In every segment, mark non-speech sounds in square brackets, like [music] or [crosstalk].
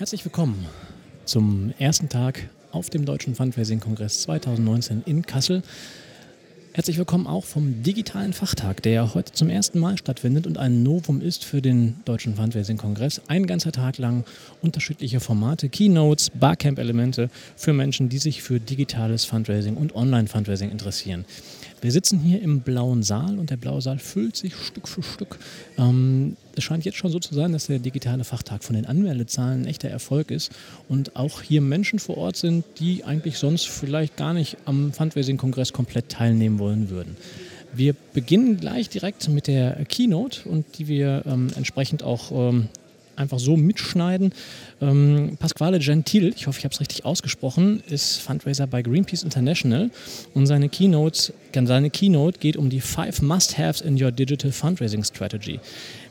Herzlich willkommen zum ersten Tag auf dem Deutschen Fundraising-Kongress 2019 in Kassel. Herzlich willkommen auch vom digitalen Fachtag, der heute zum ersten Mal stattfindet und ein Novum ist für den Deutschen Fundraising-Kongress. Ein ganzer Tag lang unterschiedliche Formate, Keynotes, Barcamp-Elemente für Menschen, die sich für digitales Fundraising und Online-Fundraising interessieren. Wir sitzen hier im blauen Saal und der blaue Saal füllt sich Stück für Stück. Ähm, es scheint jetzt schon so zu sein, dass der digitale Fachtag von den Anmeldezahlen ein echter Erfolg ist und auch hier Menschen vor Ort sind, die eigentlich sonst vielleicht gar nicht am Fundraising-Kongress komplett teilnehmen wollen würden. Wir beginnen gleich direkt mit der Keynote und die wir ähm, entsprechend auch ähm, einfach so mitschneiden. Ähm, Pasquale Gentil, ich hoffe, ich habe es richtig ausgesprochen, ist Fundraiser bei Greenpeace International und seine Keynote, seine Keynote geht um die Five Must-Haves in Your Digital Fundraising Strategy.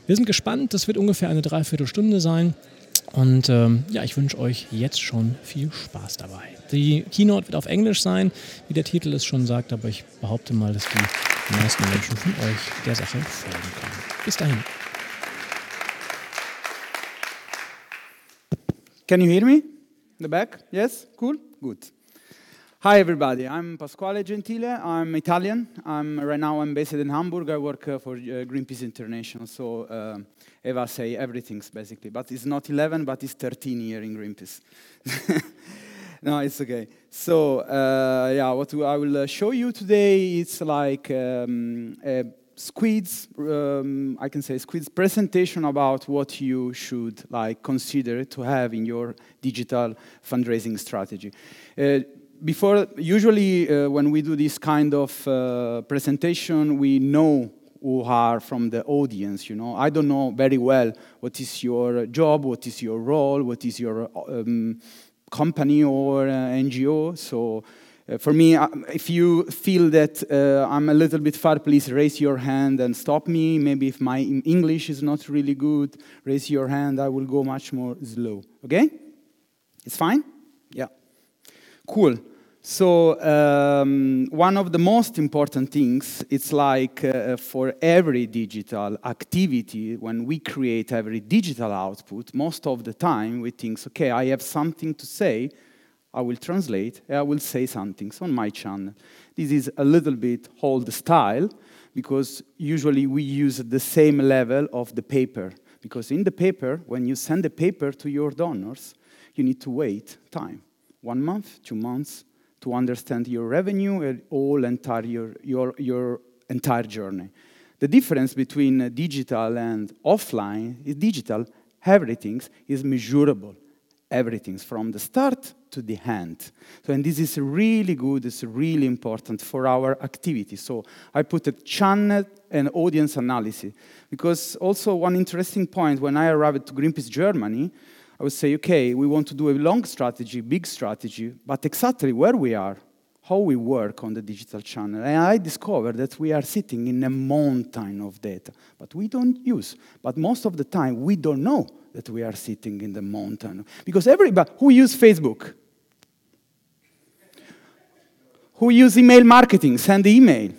Wir sind gespannt, das wird ungefähr eine Dreiviertelstunde sein. Und ähm, ja, ich wünsche euch jetzt schon viel Spaß dabei. Die Keynote wird auf Englisch sein, wie der Titel es schon sagt, aber ich behaupte mal, dass die meisten Menschen von euch der Sache folgen können. Bis dahin. Can you hear me? In the back? Yes? Cool? Good. Hi, everybody. I'm Pasquale Gentile. I'm Italian. I'm, right now, I'm based in Hamburg. I work uh, for uh, Greenpeace International. So uh, Eva say everything's basically. But it's not 11, but it's 13 here in Greenpeace. [laughs] no, it's okay. So, uh, yeah, what I will uh, show you today is like um, a Squid's, um, I can say Squid's presentation about what you should like consider to have in your digital fundraising strategy. Uh, before, usually uh, when we do this kind of uh, presentation, we know who are from the audience, you know. I don't know very well what is your job, what is your role, what is your um, company or uh, NGO, so for me, uh, if you feel that uh, I'm a little bit far, please raise your hand and stop me. Maybe if my English is not really good, raise your hand. I will go much more slow. Okay? It's fine? Yeah. Cool. So um, one of the most important things, it's like uh, for every digital activity, when we create every digital output, most of the time we think, okay, I have something to say, I will translate, I will say something on my channel. This is a little bit old style because usually we use the same level of the paper. Because in the paper, when you send the paper to your donors, you need to wait time one month, two months to understand your revenue and all entire your, your, your entire journey. The difference between digital and offline is digital, everything is measurable everything from the start to the hand. So, and this is really good, it's really important for our activity. So I put a channel and audience analysis. Because also one interesting point, when I arrived to Greenpeace Germany, I would say, okay, we want to do a long strategy, big strategy, but exactly where we are, how we work on the digital channel. And I discovered that we are sitting in a mountain of data, but we don't use. But most of the time, we don't know that we are sitting in the mountain. Because everybody who use Facebook, who use email marketing, send email,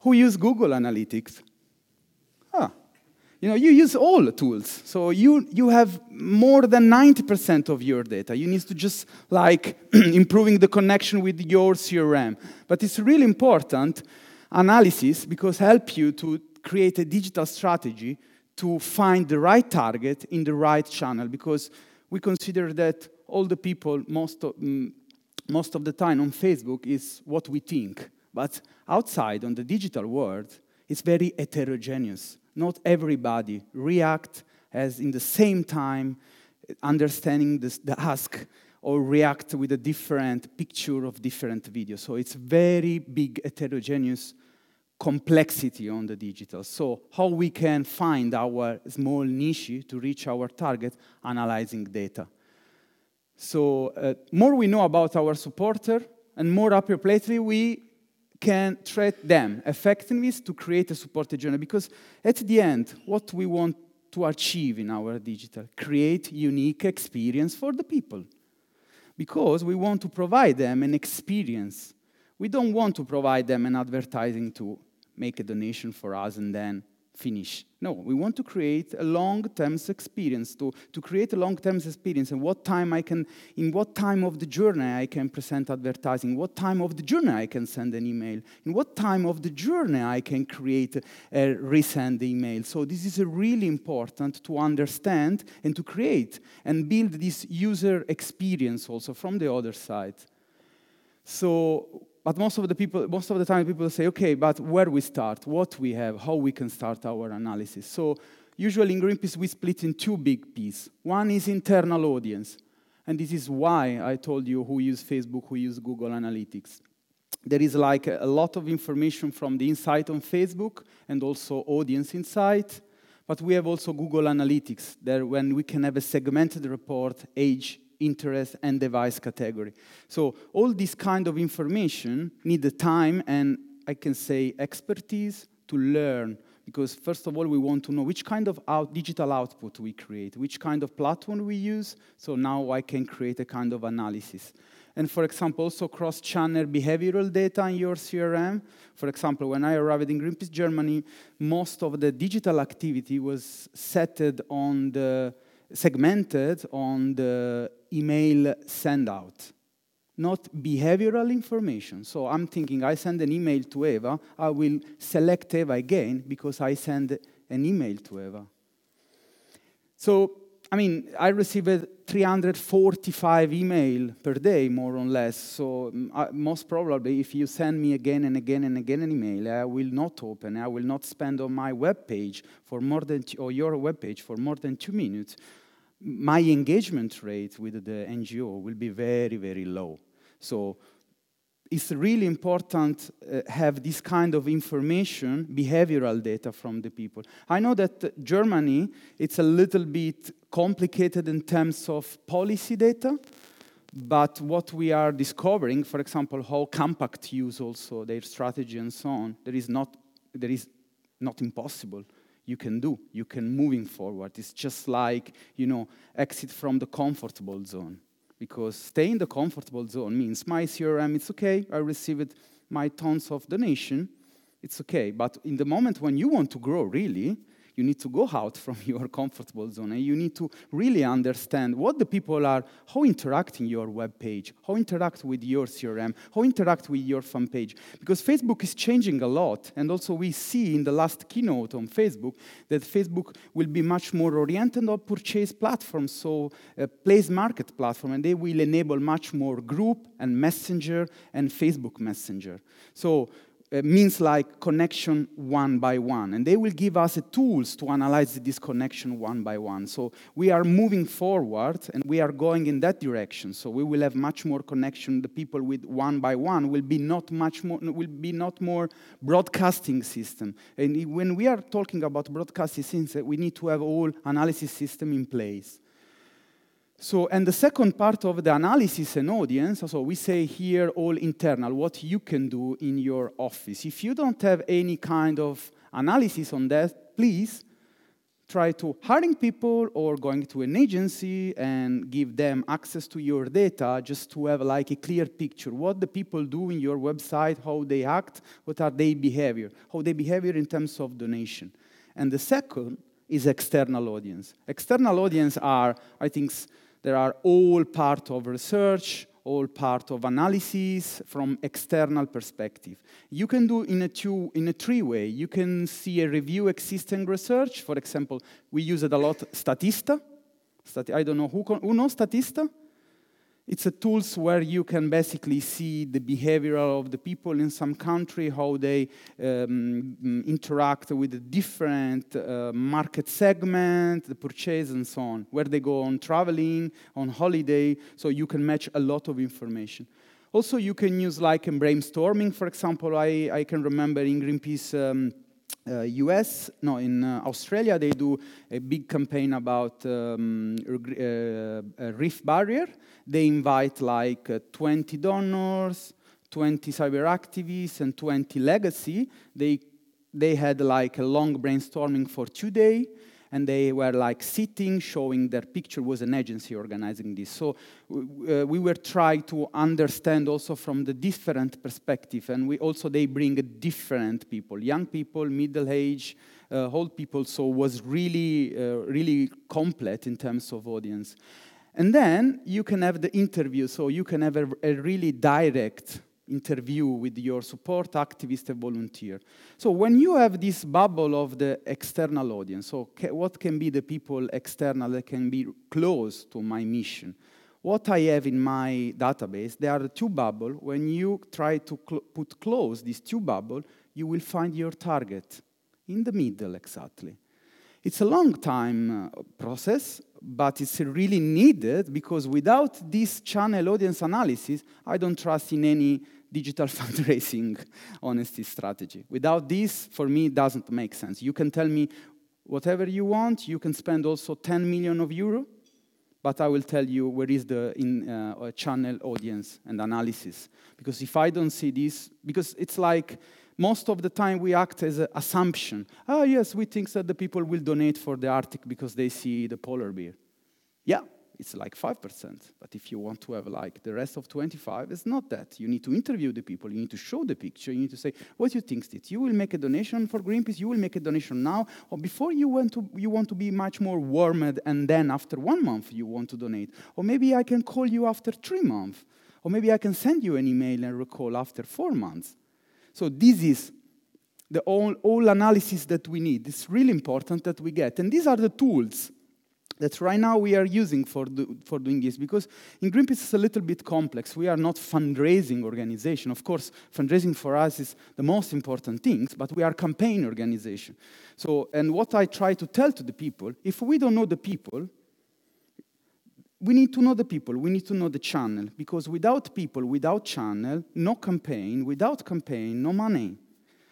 who use Google Analytics. You know, you use all the tools. So you, you have more than 90% of your data. You need to just like [clears throat] improving the connection with your CRM. But it's really important analysis because help you to create a digital strategy to find the right target in the right channel because we consider that all the people most of, mm, most of the time on Facebook is what we think. But outside, on the digital world, it's very heterogeneous. Not everybody react as in the same time understanding this, the ask or react with a different picture of different videos. So it's very big heterogeneous complexity on the digital. So how we can find our small niche to reach our target analyzing data. So uh, more we know about our supporter and more appropriately we can treat them effectively to create a supported journey. Because at the end, what we want to achieve in our digital, create unique experience for the people. Because we want to provide them an experience. We don't want to provide them an advertising to make a donation for us and then finish. No, we want to create a long-term experience, to, to create a long-term experience and what time I can, in what time of the journey I can present advertising, what time of the journey I can send an email, in what time of the journey I can create a resend email. So this is really important to understand and to create and build this user experience also from the other side. So but most of the people, most of the time, people say, okay, but where we start, what we have, how we can start our analysis. So usually in Greenpeace, we split in two big pieces. One is internal audience, and this is why I told you who use Facebook, who use Google Analytics. There is like a lot of information from the insight on Facebook and also audience insight, but we have also Google Analytics there when we can have a segmented report, age, interest, and device category. So all this kind of information need the time and I can say expertise to learn because first of all we want to know which kind of out, digital output we create, which kind of platform we use, so now I can create a kind of analysis. And for example, also cross-channel behavioral data in your CRM. For example, when I arrived in Greenpeace Germany, most of the digital activity was setted on the segmented on the email send out, not behavioral information. So I'm thinking I send an email to Eva, I will select Eva again because I send an email to Eva. So, I mean, I received 345 email per day, more or less. So uh, most probably, if you send me again and again and again an email, I will not open. I will not spend on my web page for more than, or your web page for more than two minutes my engagement rate with the NGO will be very, very low. So it's really important uh, have this kind of information, behavioral data from the people. I know that Germany, it's a little bit complicated in terms of policy data, but what we are discovering, for example, how Campact use also their strategy and so on, there is not, there is not impossible you can do. You can moving forward. It's just like, you know, exit from the comfortable zone. Because stay in the comfortable zone means my CRM, it's okay, I received my tons of donation, it's okay. But in the moment when you want to grow really, you need to go out from [laughs] your comfortable zone and you need to really understand what the people are, how interact in your web page, how interact with your CRM, how interact with your fan page. Because Facebook is changing a lot. And also we see in the last keynote on Facebook that Facebook will be much more oriented on purchase platforms, so a place market platform, and they will enable much more group and messenger and Facebook Messenger. So uh, Uh, means like connection one by one. And they will give us tools to analyze this connection one by one. So we are moving forward and we are going in that direction. So we will have much more connection. The people with one by one will be not much more, will be not more broadcasting system. And when we are talking about broadcasting systems, we need to have all analysis system in place. So, and the second part of the analysis and audience, so we say here all internal, what you can do in your office. If you don't have any kind of analysis on that, please try to hiring people or going to an agency and give them access to your data just to have like a clear picture. What the people do in your website how they act what are their behavior how they behavior in terms of donation. And the second is external audience. External audience are i think there are all part of research, all part of analysis from external perspective. You can do in a two, in a three way. You can see a review existing research. For example, we use it a lot, Statista. I don't know who, who knows Statista? It's a tools where you can basically see the behavior of the people in some country, how they um, interact with the different uh, market segment, the purchase and so on, where they go on traveling, on holiday, so you can match a lot of information. Also, you can use like in brainstorming, for example, I, I can remember in Greenpeace um, US, no, in uh, Australia, they do a big campaign about um, uh, reef barrier. They invite like uh, 20 donors 20 cyber activists and 20 legacy. They, they had like a long brainstorming for two days and they were like sitting, showing their picture was an agency organizing this. So uh, we were trying to understand also from the different perspective, and we also they bring different people, young people, middle age, uh, old people. So was really uh, really complete in terms of audience. And then you can have the interview, so you can have a, a really direct interview with your support activist and volunteer. So when you have this bubble of the external audience, so ca what can be the people external that can be close to my mission? What I have in my database, there are two bubbles. When you try to cl put close these two bubbles, you will find your target in the middle exactly. It's a long time uh, process, but it's really needed because without this channel audience analysis, I don't trust in any digital [laughs] fundraising honesty strategy. Without this, for me, it doesn't make sense. You can tell me whatever you want. You can spend also 10 million of euro, but I will tell you where is the in, uh, channel audience and analysis. Because if I don't see this, because it's like most of the time we act as an assumption. Oh, yes, we think that the people will donate for the Arctic because they see the polar bear. Yeah, it's like 5%. But if you want to have like the rest of 25, it's not that. You need to interview the people. You need to show the picture. You need to say, what do you think it? You will make a donation for Greenpeace. You will make a donation now. Or before you want to, you want to be much more warmed and then after one month you want to donate. Or maybe I can call you after three months. Or maybe I can send you an email and recall after four months. So this is the all, analysis that we need. It's really important that we get. And these are the tools that right now we are using for, do, for doing this because in Greenpeace it's a little bit complex. We are not fundraising organization. Of course, fundraising for us is the most important things, but we are campaign organization. So, and what I try to tell to the people, if we don't know the people, we need to know the people, we need to know the channel, because without people, without channel, no campaign, without campaign, no money.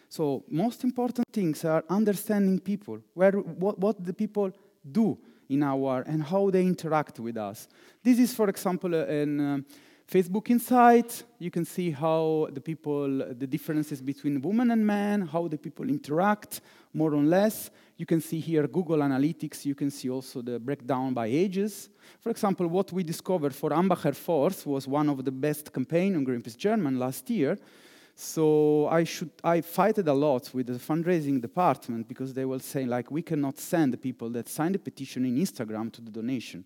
So most important things are understanding people, where, what, what the people do in our, and how they interact with us. This is, for example, uh, Facebook Insight. You can see how the people, the differences between women and men, how the people interact, more or less. You can see here Google Analytics. You can see also the breakdown by ages. For example, what we discovered for Hambacher Forst was one of the best campaign on Greenpeace German last year. So I should I fighted a lot with the fundraising department because they will say like we cannot send the people that signed the petition in Instagram to the donation.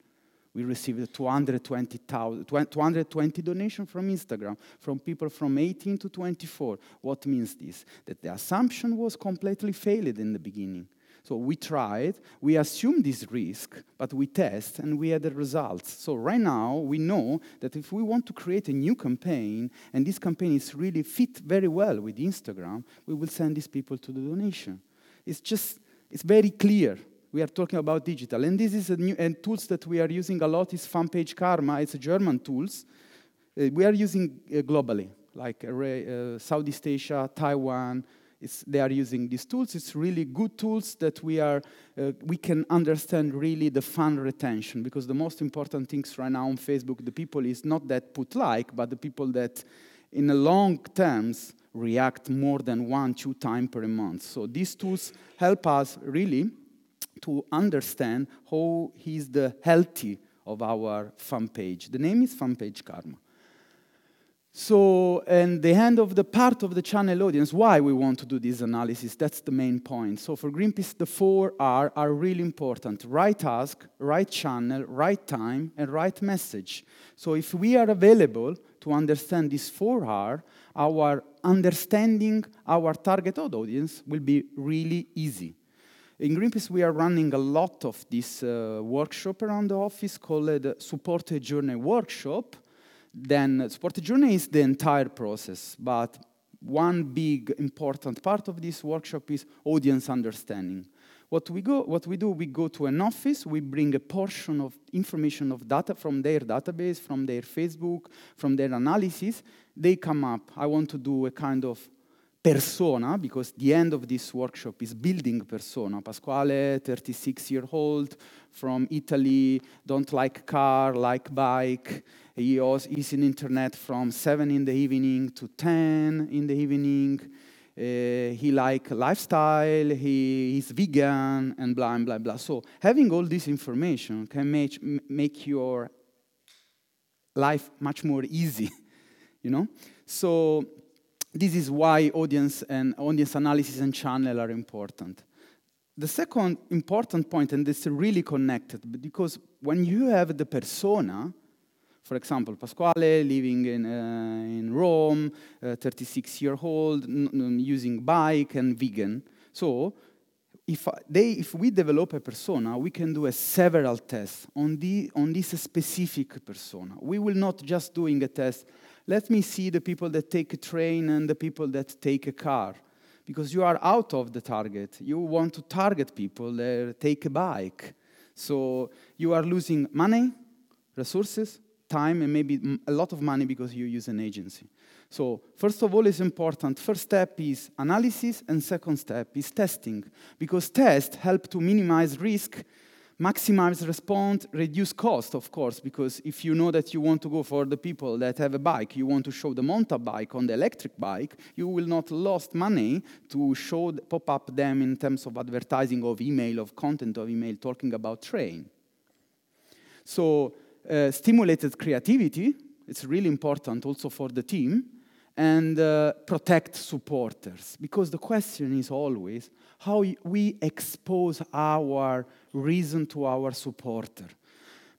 We received 220, 220 donations from Instagram, from people from 18 to 24. What means this? That the assumption was completely failed in the beginning. So we tried, we assumed this risk, but we test and we had the results. So right now we know that if we want to create a new campaign and this campaign is really fit very well with Instagram, we will send these people to the donation. It's just, it's very clear. We are talking about digital. And this is a new, and tools that we are using a lot is Fanpage Karma. It's a German tools. Uh, we are using uh, globally, like uh, Southeast Asia, Taiwan, it's, they are using these tools. It's really good tools that we, are, uh, we can understand really the fan retention because the most important things right now on Facebook, the people is not that put like, but the people that in the long terms react more than one, two times per month. So these tools help us really to understand how is the healthy of our fan page. The name is fan page karma. So, and the end of the part of the channel audience, why we want to do this analysis, that's the main point. So for Greenpeace, the four R are really important. Right task, right channel, right time, and right message. So if we are available to understand these four R, our understanding our target audience will be really easy. In Greenpeace, we are running a lot of this uh, workshop around the office called Supporter Journey Workshop, then support journey is the entire process, but one big important part of this workshop is audience understanding. What we, go, what we do, we go to an office, we bring a portion of information of data from their database, from their Facebook, from their analysis. They come up, I want to do a kind of persona, because the end of this workshop is building persona. Pasquale, 36 year old, from Italy, don't like car, like bike. He is in internet from 7 in the evening to 10 in the evening. Uh, he like lifestyle, he is vegan, and blah, and blah, blah. So having all this information can make, make your life much more easy, [laughs] you know? So this is why audience and audience analysis and channel are important. The second important point, and this is really connected, because when you have the persona, for example, Pasquale living in, uh, in Rome, uh, 36 year old, using bike and vegan. So if, they, if we develop a persona, we can do a several tests on, the, on this specific persona. We will not just doing a test, let me see the people that take a train and the people that take a car. Because you are out of the target. You want to target people that take a bike. So you are losing money, resources, time and maybe a lot of money because you use an agency. So first of all is important. First step is analysis and second step is testing because tests help to minimize risk, maximize response, reduce cost, of course, because if you know that you want to go for the people that have a bike, you want to show the mountain bike on the electric bike, you will not lost money to show, pop up them in terms of advertising of email, of content of email, talking about train. So uh, stimulated creativity. It's really important also for the team. And uh, protect supporters. Because the question is always how we expose our reason to our supporter.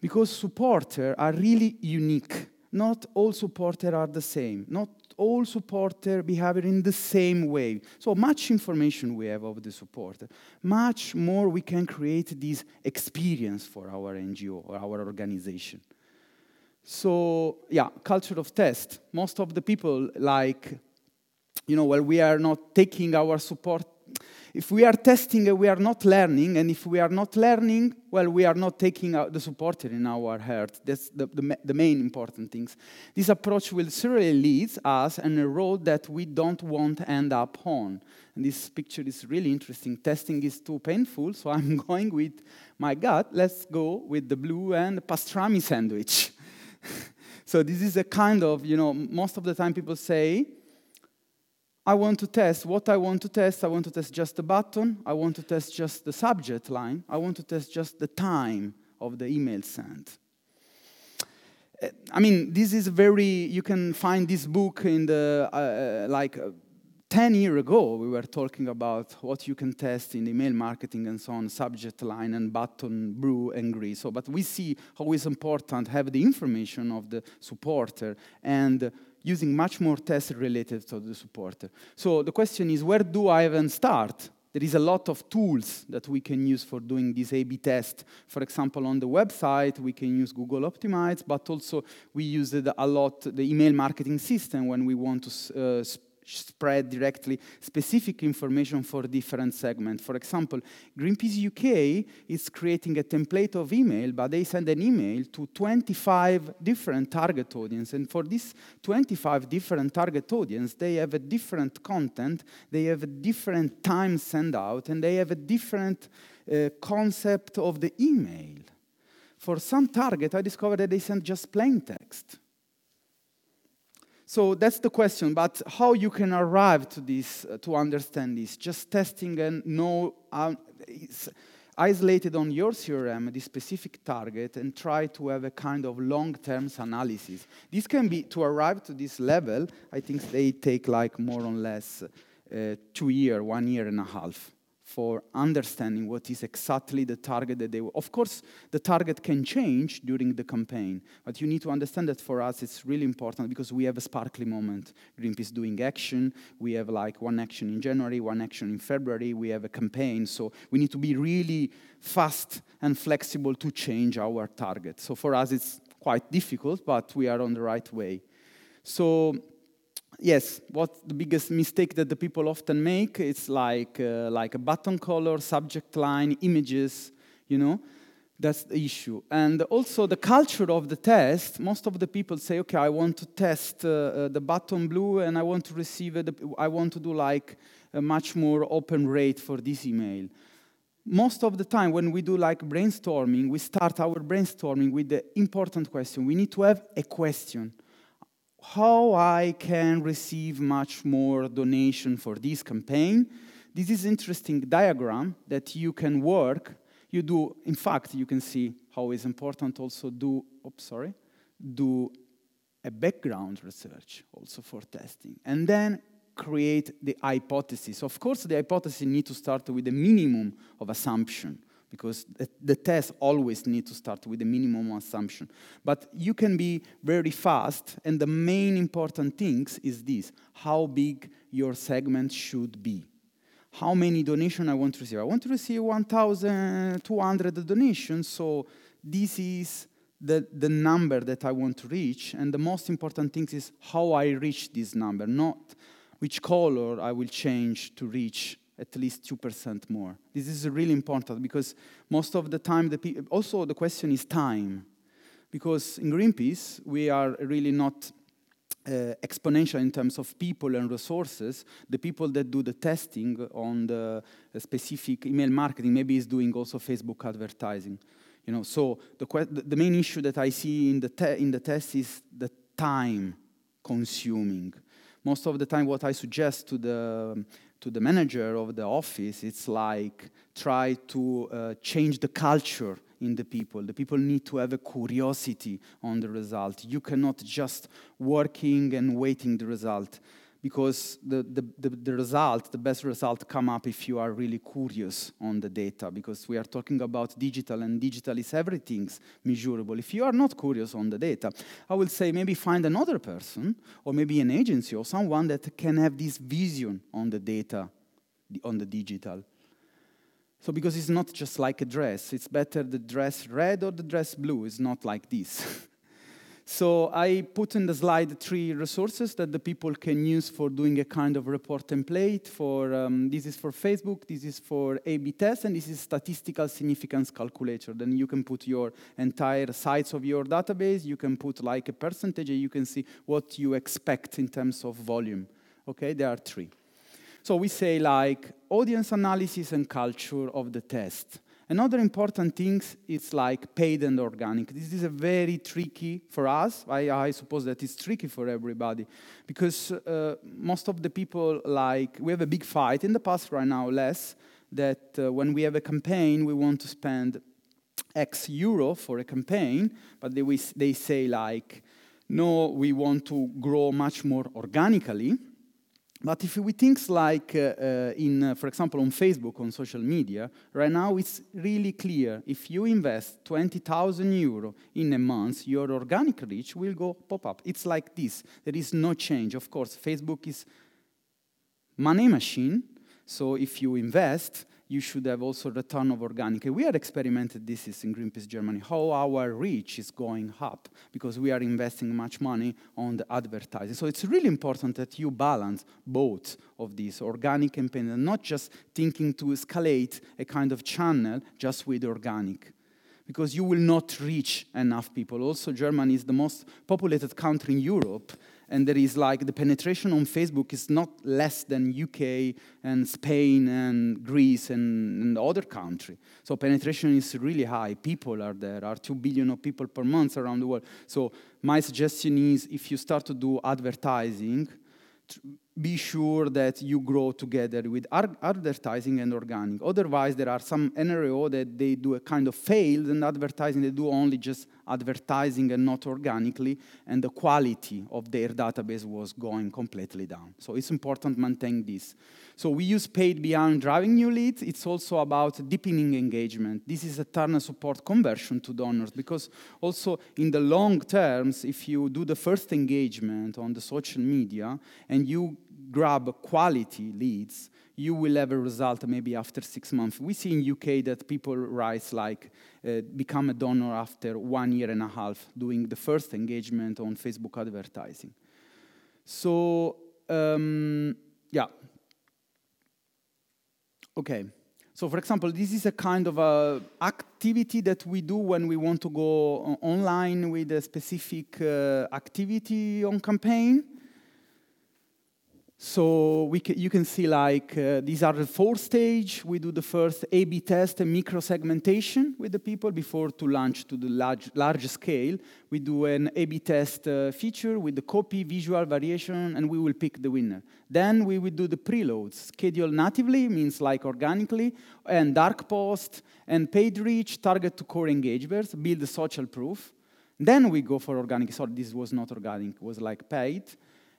Because supporters are really unique. Not all supporters are the same. Not all supporter behavior in the same way. So much information we have of the supporter, much more we can create this experience for our NGO or our organization. So yeah, culture of test. Most of the people like, you know, well, we are not taking our support if we are testing, we are not learning, and if we are not learning, well, we are not taking the supporter in our heart. That's the, the, the main important things. This approach will surely lead us on a road that we don't want to end up on. And this picture is really interesting. Testing is too painful, so I'm [laughs] going with my gut. Let's go with the blue and pastrami sandwich. [laughs] so this is a kind of, you know, most of the time people say, I want to test what I want to test. I want to test just the button. I want to test just the subject line. I want to test just the time of the email sent. Eh, I mean, this is very, you can find this book in the, uh, uh like, uh, 10 years ago, we were talking about what you can test in email marketing and so on, subject line and button, brew and agree. So, but we see how it's important have the information of the supporter and using much more tests related to the supporter. So the question is, where do I even start? There is a lot of tools that we can use for doing this A-B test. For example, on the website, we can use Google Optimize, but also we use it a lot the email marketing system when we want to uh, spread directly specific information for different segments. For example, Greenpeace UK is creating a template of email, but they send an email to 25 different target audience. And for this 25 different target audience, they have a different content, they have a different time send out, and they have a different uh, concept of the email. For some target, I discovered that they send just plain text. So that's the question, but how you can arrive to this, uh, to understand this? Just testing and know, uh, isolated on your CRM, the specific target, and try to have a kind of long-term analysis. This can be, to arrive to this level, I think they take like more or less uh, two year, one year and a half for understanding what is exactly the target that they will. Of course, the target can change during the campaign, but you need to understand that for us it's really important because we have a sparkly moment. Greenpeace doing action, we have like one action in January, one action in February, we have a campaign, so we need to be really fast and flexible to change our target. So for us it's quite difficult, but we are on the right way. So yes, what the biggest mistake that the people often make is like, uh, like a button color, subject line, images, you know. That's the issue. And also the culture of the test, most of the people say, okay, I want to test uh, uh, the button blue and I want to receive it, I want to do like a much more open rate for this email. Most of the time when we do like brainstorming, we start our brainstorming with the important question. We need to have a question. How I can receive much more donation for this campaign? This is interesting diagram that you can work you do, in fact, you can see how it's important also do, oops, sorry, do a background research also for testing. And then create the hypothesis. Of course, the hypothesis need to start with a minimum of assumption because the, test always need to start with a minimum assumption. But you can be very fast, and the main important things is this, how big your segment should be how many donations I want to receive. I want to receive 1,200 donations, so this is the, the number that I want to reach. And the most important thing is how I reach this number, not which color I will change to reach at least 2% more. This is really important because most of the time, the pe- also the question is time. Because in Greenpeace, we are really not uh, exponential in terms of people and resources. The people that do the testing on the specific email marketing maybe is doing also Facebook advertising. You know, so the, the main issue that I see in the, in the test is the time consuming. Most of the time, what I suggest to the to the manager of the office, it's like try to uh, change the culture in the people. The people need to have a curiosity on the result. You cannot just working and waiting the result because the, the, the, the, result, the best result come up if you are really curious on the data because we are talking about digital and digital is everything's measurable. If you are not curious on the data, I will say maybe find another person or maybe an agency or someone that can have this vision on the data, on the digital. So because it's not just like a dress, it's better the dress red or the dress blue. It's not like this. [laughs] so I put in the slide three resources that the people can use for doing a kind of report template. For um, this is for Facebook, this is for A/B test, and this is statistical significance calculator. Then you can put your entire size of your database. You can put like a percentage, and you can see what you expect in terms of volume. Okay, there are three. So we say like audience analysis and culture of the test. Another important thing is like paid and organic. This is a very tricky for us. I, I suppose that it's tricky for everybody because uh, most of the people like we have a big fight in the past right now less that uh, when we have a campaign we want to spend X euro for a campaign, but they, they say like no, we want to grow much more organically but if we think like uh, uh, in, uh, for example, on Facebook, on social media, right now it's really clear. If you invest 20,000 euro in a month, your organic reach will go pop up. It's like this. There is no change. Of course, Facebook is money machine. So if you invest, you should have also return of organic. We had experimented this is in Greenpeace Germany, how our reach is going up because we are investing much money on the advertising. So it's really important that you balance both of these, organic campaign, and not just thinking to escalate a kind of channel just with organic because you will not reach enough people. Also, Germany is the most populated country in Europe, and there is like the penetration on Facebook is not less than UK and Spain and Greece and, and other country. So penetration is really high. People are there. Are two billion of people per month around the world. So my suggestion is if you start to do advertising be sure that you grow together with advertising and organic. Otherwise, there are some NRO that they do a kind of failed and advertising, they do only just advertising and not organically, and the quality of their database was going completely down. So it's important to maintain this. So we use paid beyond driving new leads. It's also about deepening engagement. This is a turn support conversion to donors because also in the long terms, if you do the first engagement on the social media and you grab quality leads, you will have a result maybe after six months. We see in UK that people rise like uh, become a donor after one year and a half doing the first engagement on Facebook advertising. So um, yeah, okay. So, for example, this is a kind of a activity that we do when we want to go online with a specific uh, activity on campaign. So we ca you can see like uh, these are the four stage. We do the first A/B test and micro segmentation with the people before to launch to the large large scale. We do an A/B test uh, feature with the copy, visual variation, and we will pick the winner. Then we will do the preloads, schedule natively means like organically, and dark post and paid reach, target to core engagers, build the social proof. Then we go for organic. Sorry, this was not organic; it was like paid.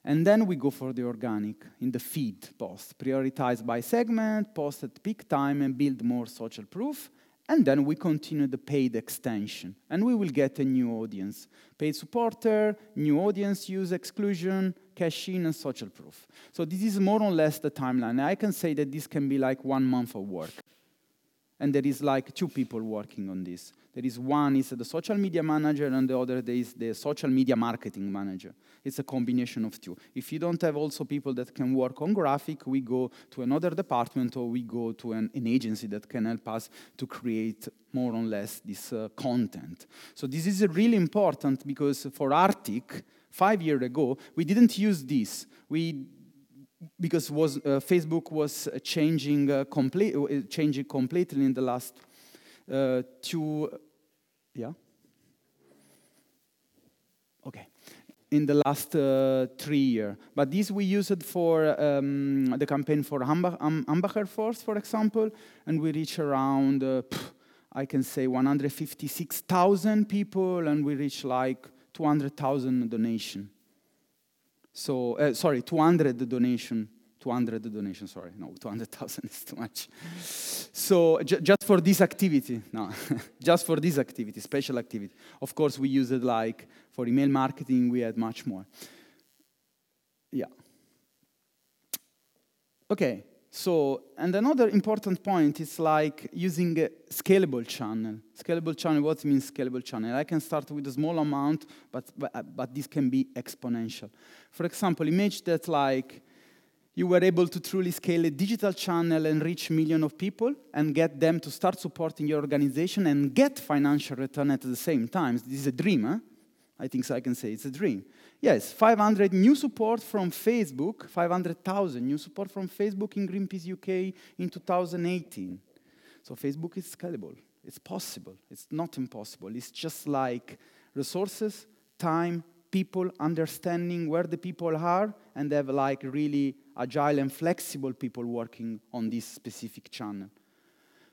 And then we go for the organic in the feed post, prioritize by segment, post at peak time, and build more social proof. And then we continue the paid extension, and we will get a new audience. Paid supporter, new audience use exclusion, cash in, and social proof. So this is more or less the timeline. I can say that this can be like one month of work. And there is like two people working on this. There is one is the social media manager, and the other is the social media marketing manager. It's a combination of two. If you don't have also people that can work on graphic, we go to another department or we go to an, an agency that can help us to create more or less this uh, content. So this is really important because for Arctic, five years ago, we didn't use this. We because was, uh, Facebook was changing, uh, complete, uh, changing completely in the last uh, two, yeah? Okay. In the last uh, three years. But this we used for um, the campaign for Hambacher Forst, for example, and we reach around, uh, I can say 156,000 people, and we reach like 200,000 donation. So, uh, sorry, 200 donation 200 donations, sorry, no, 200,000 [laughs] is too much. So ju just for this activity, no, [laughs] just for this activity, special activity. Of course, we use it like for email marketing, we had much more. Yeah. Okay, so, and another important point is like using a scalable channel. Scalable channel, what means scalable channel? I can start with a small amount, but, but, but this can be exponential. For example, imagine that like you were able to truly scale a digital channel and reach millions of people and get them to start supporting your organization and get financial return at the same time. This is a dream, huh? I think so I can say it's a dream. Yes, 500 new support from Facebook, 500,000 new support from Facebook in Greenpeace UK in 2018. So Facebook is scalable. It's possible. It's not impossible. It's just like resources, time, people understanding where the people are and have like really agile and flexible people working on this specific channel.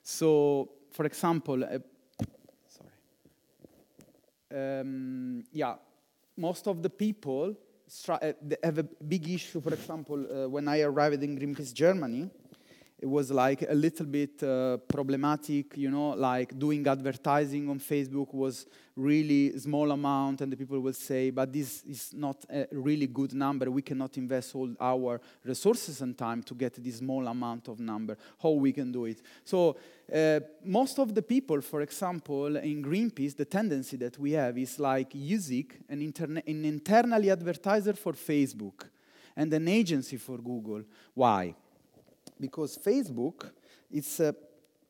So, for example, uh, sorry, um, yeah, most of the people uh, have a big issue. For example, uh, when I arrived in Greenpeace Germany, it was like a little bit uh, problematic, you know, like doing advertising on Facebook was really small amount and the people will say, but this is not a really good number. We cannot invest all our resources and time to get this small amount of number. How we can do it? So uh, most of the people, for example, in Greenpeace, the tendency that we have is like using an, interne an internally advertiser for Facebook and an agency for Google. Why? Because Facebook it's uh,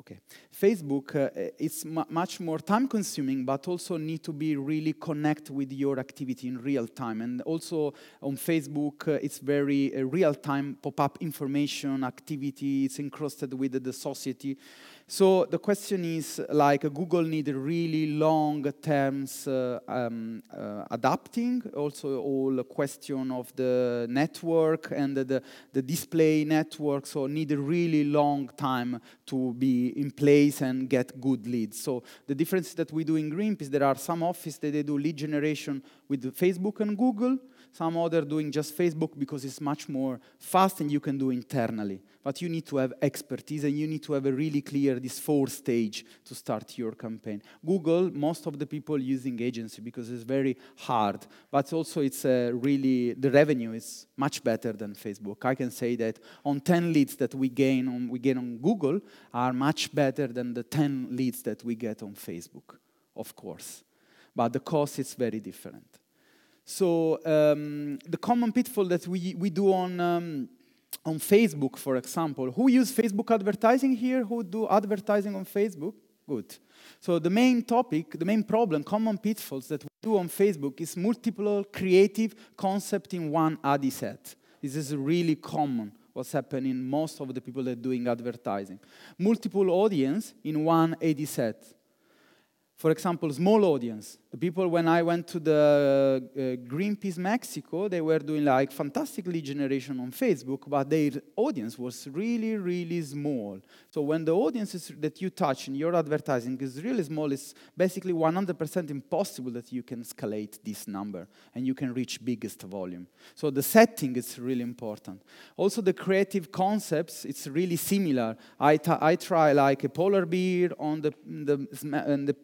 okay. Facebook uh, is much more time consuming, but also need to be really connect with your activity in real time. And also on Facebook, uh, it's very uh, real time pop up information activity. It's encrusted with the society. So the question is like Google need really long terms uh, um, uh, adapting. Also all question of the network and the, the display network. So need a really long time to be in place and get good leads. So the difference that we do in Greenpeace, there are some offices that they do lead generation with Facebook and Google some other doing just Facebook because it's much more fast and you can do internally. But you need to have expertise and you need to have a really clear this four stage to start your campaign. Google, most of the people using agency because it's very hard, but also it's uh, really the revenue is much better than Facebook. I can say that on 10 leads that we gain on we gain on Google are much better than the 10 leads that we get on Facebook, of course. But the cost is very different. So um, the common pitfall that we, we do on, um, on Facebook, for example, who use Facebook advertising here? Who do advertising on Facebook? Good. So the main topic, the main problem, common pitfalls that we do on Facebook is multiple creative concept in one ad set. This is really common what's happening most of the people that are doing advertising. Multiple audience in one ad set for example, small audience. The people, when I went to the uh, Greenpeace Mexico, they were doing like fantastic lead generation on Facebook, but their audience was really, really small. So when the audiences that you touch in your advertising is really small, it's basically 100% impossible that you can escalate this number and you can reach biggest volume. So the setting is really important. Also the creative concepts, it's really similar. I, I try like a polar bear on the, the, the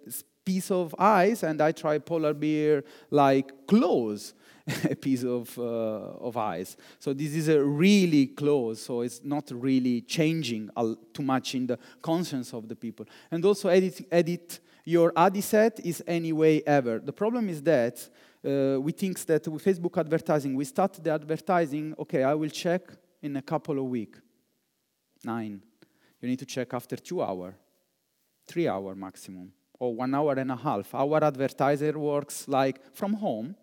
piece of ice and I try polar bear like close [laughs] a piece of, uh, of ice. So this is a really close, so it's not really changing too much in the conscience of the people. And also edit, edit your ad set is any way ever. The problem is that uh, we think that with Facebook advertising, we start the advertising, okay, I will check in a couple of weeks. Nine. You need to check after two hours, three hour maximum or one hour and a half. Our advertiser works like from home,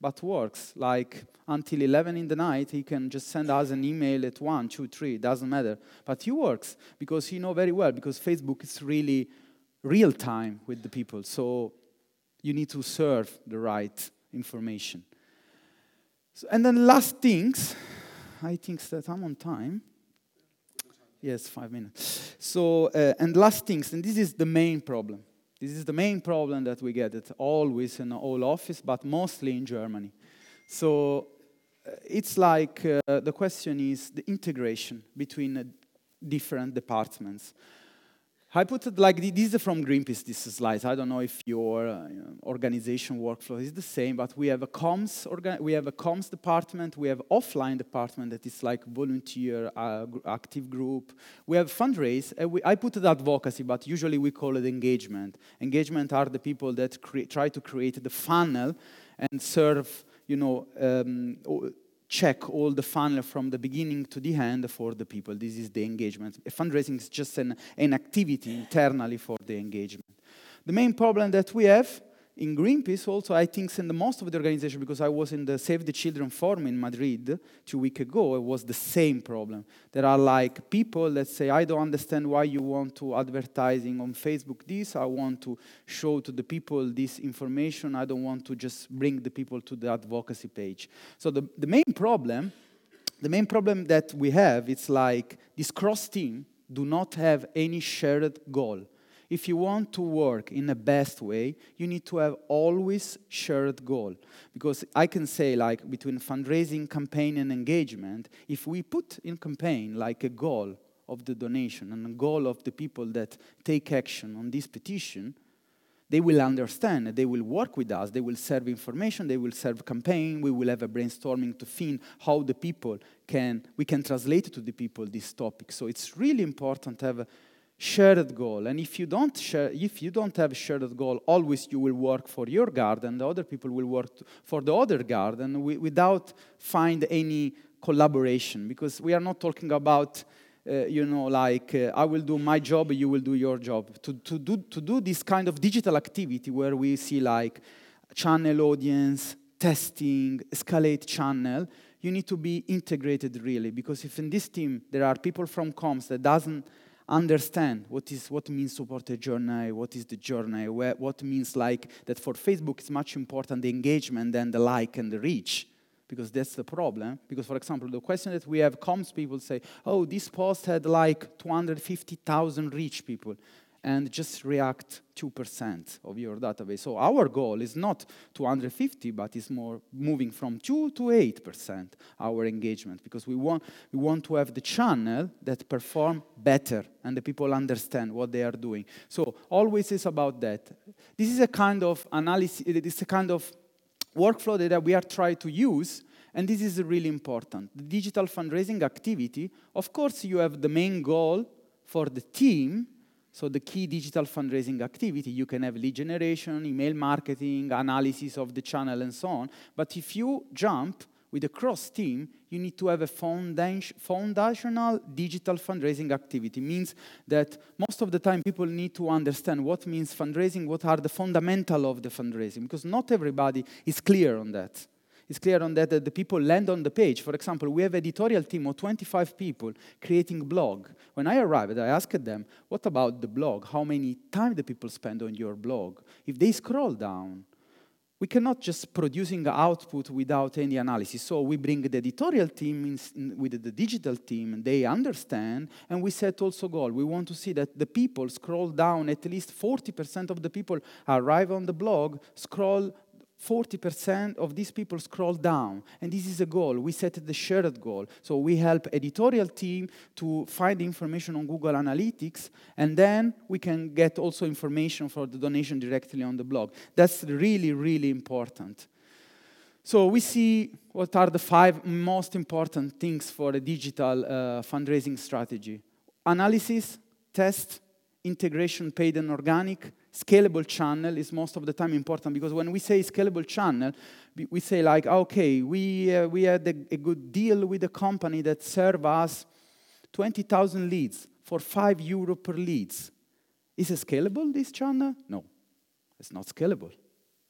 but works like until 11 in the night. He can just send us an email at 1, 2, 3, doesn't matter. But he works because he know very well, because Facebook is really real time with the people. So you need to serve the right information. So, and then last things, I think that I'm on time. Yes, five minutes. So, uh, and last things, and this is the main problem. This is the main problem that we get at always in all office, but mostly in Germany. So uh, it's like uh, the question is the integration between uh, different departments. I put it like this is from Greenpeace, this slide. I don't know if your uh, organization workflow is the same, but we have a comms, we have a comms department, we have offline department that is like volunteer, uh, active group. We have fundraise. We, I put it advocacy, but usually we call it engagement. Engagement are the people that try to create the funnel and serve, you know, um, check all the funnel from the beginning to the end for the people. This is the engagement. Fundraising is just an, an activity internally for the engagement. The main problem that we have in Greenpeace also, I think, in the most of the organization, because I was in the Save the Children forum in Madrid two weeks ago, it was the same problem. There are like people that say, I don't understand why you want to advertising on Facebook this, I want to show to the people this information, I don't want to just bring the people to the advocacy page. So the, the main problem, the main problem that we have, it's like this cross team do not have any shared goal if you want to work in the best way, you need to have always shared goal. Because I can say, like, between fundraising, campaign, and engagement, if we put in campaign like a goal of the donation and a goal of the people that take action on this petition, they will understand, they will work with us, they will serve information, they will serve campaign, we will have a brainstorming to think how the people can, we can translate to the people this topic. So it's really important to have shared goal. And if you don't share, if you don't have shared goal, always you will work for your garden. The other people will work for the other garden without find any collaboration. Because we are not talking about, uh, you know, like uh, I will do my job, you will do your job. To to do to do this kind of digital activity where we see like channel audience testing, escalate channel. You need to be integrated really because if in this team there are people from comms that doesn't understand what is what means Supporter Journey, what is the journey, where, what means like that for Facebook it's much important the engagement than the like and the reach. Because that's the problem. Because, for example, the question that we have comes, people say, oh, this post had like 250,000 reach people and just react 2% of your database. So our goal is not 250, but it's more moving from 2 to 8% our engagement because we want, we want to have the channel that perform better and the people understand what they are doing. So always is about that. This is a kind of analysis, it is a kind of workflow that we are trying to use and this is really important. The digital fundraising activity, of course, you have the main goal for the team so the key digital fundraising activity, you can have lead generation, email marketing, analysis of the channel, and so on. But if you jump with a cross team, you need to have a foundational digital fundraising activity. Means that most of the time people need to understand what means fundraising, what are the fundamental of the fundraising, because not everybody is clear on that. It's clear on that that the people land on the page. For example, we have editorial team of 25 people creating blog. When I arrived, I asked them, what about the blog? How many time the people spend on your blog? If they scroll down, we cannot just producing output without any analysis. So we bring the editorial team in, in, with the digital team, and they understand, and we set also goal. We want to see that the people scroll down, at least 40% of the people arrive on the blog, scroll 40% of these people scroll down. And this is a goal. We set the shared goal. So we help editorial team to find information on Google Analytics, and then we can get also information for the donation directly on the blog. That's really, really important. So we see what are the five most important things for a digital uh, fundraising strategy. Analysis, test, integration paid and organic, scalable channel is most of the time important because when we say scalable channel, we say like, okay, we, uh, we had a, a, good deal with a company that serve us 20,000 leads for 5 euro per leads. Is it scalable, this channel? No, it's not scalable.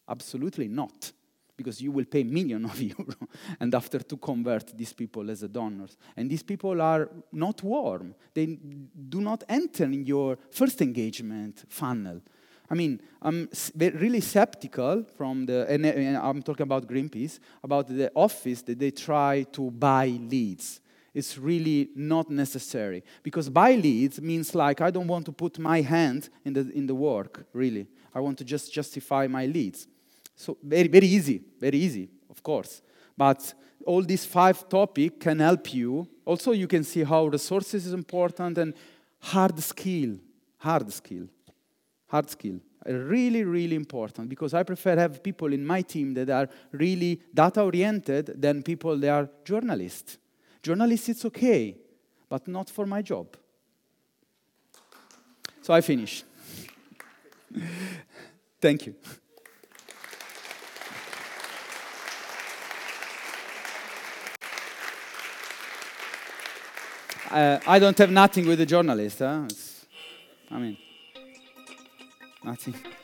Absolutely not because you will pay million of [laughs] euro and after to convert these people as a donors. And these people are not warm. They do not enter in your first engagement funnel. I mean, I'm really skeptical from the, and I'm talking about Greenpeace, about the office that they try to buy leads. It's really not necessary because buy leads means like I don't want to put my hand in the, in the work, really. I want to just justify my leads. So very, very easy, very easy, of course. But all these five topics can help you. Also, you can see how resources is important and hard skill, hard skill hard skill. Really, really important because I prefer have people in my team that are really data oriented than people that are journalists. Journalists, it's okay, but not for my job. So I finish. [laughs] Thank you. Uh, I don't have nothing with the journalist. Huh? I mean. Nothing.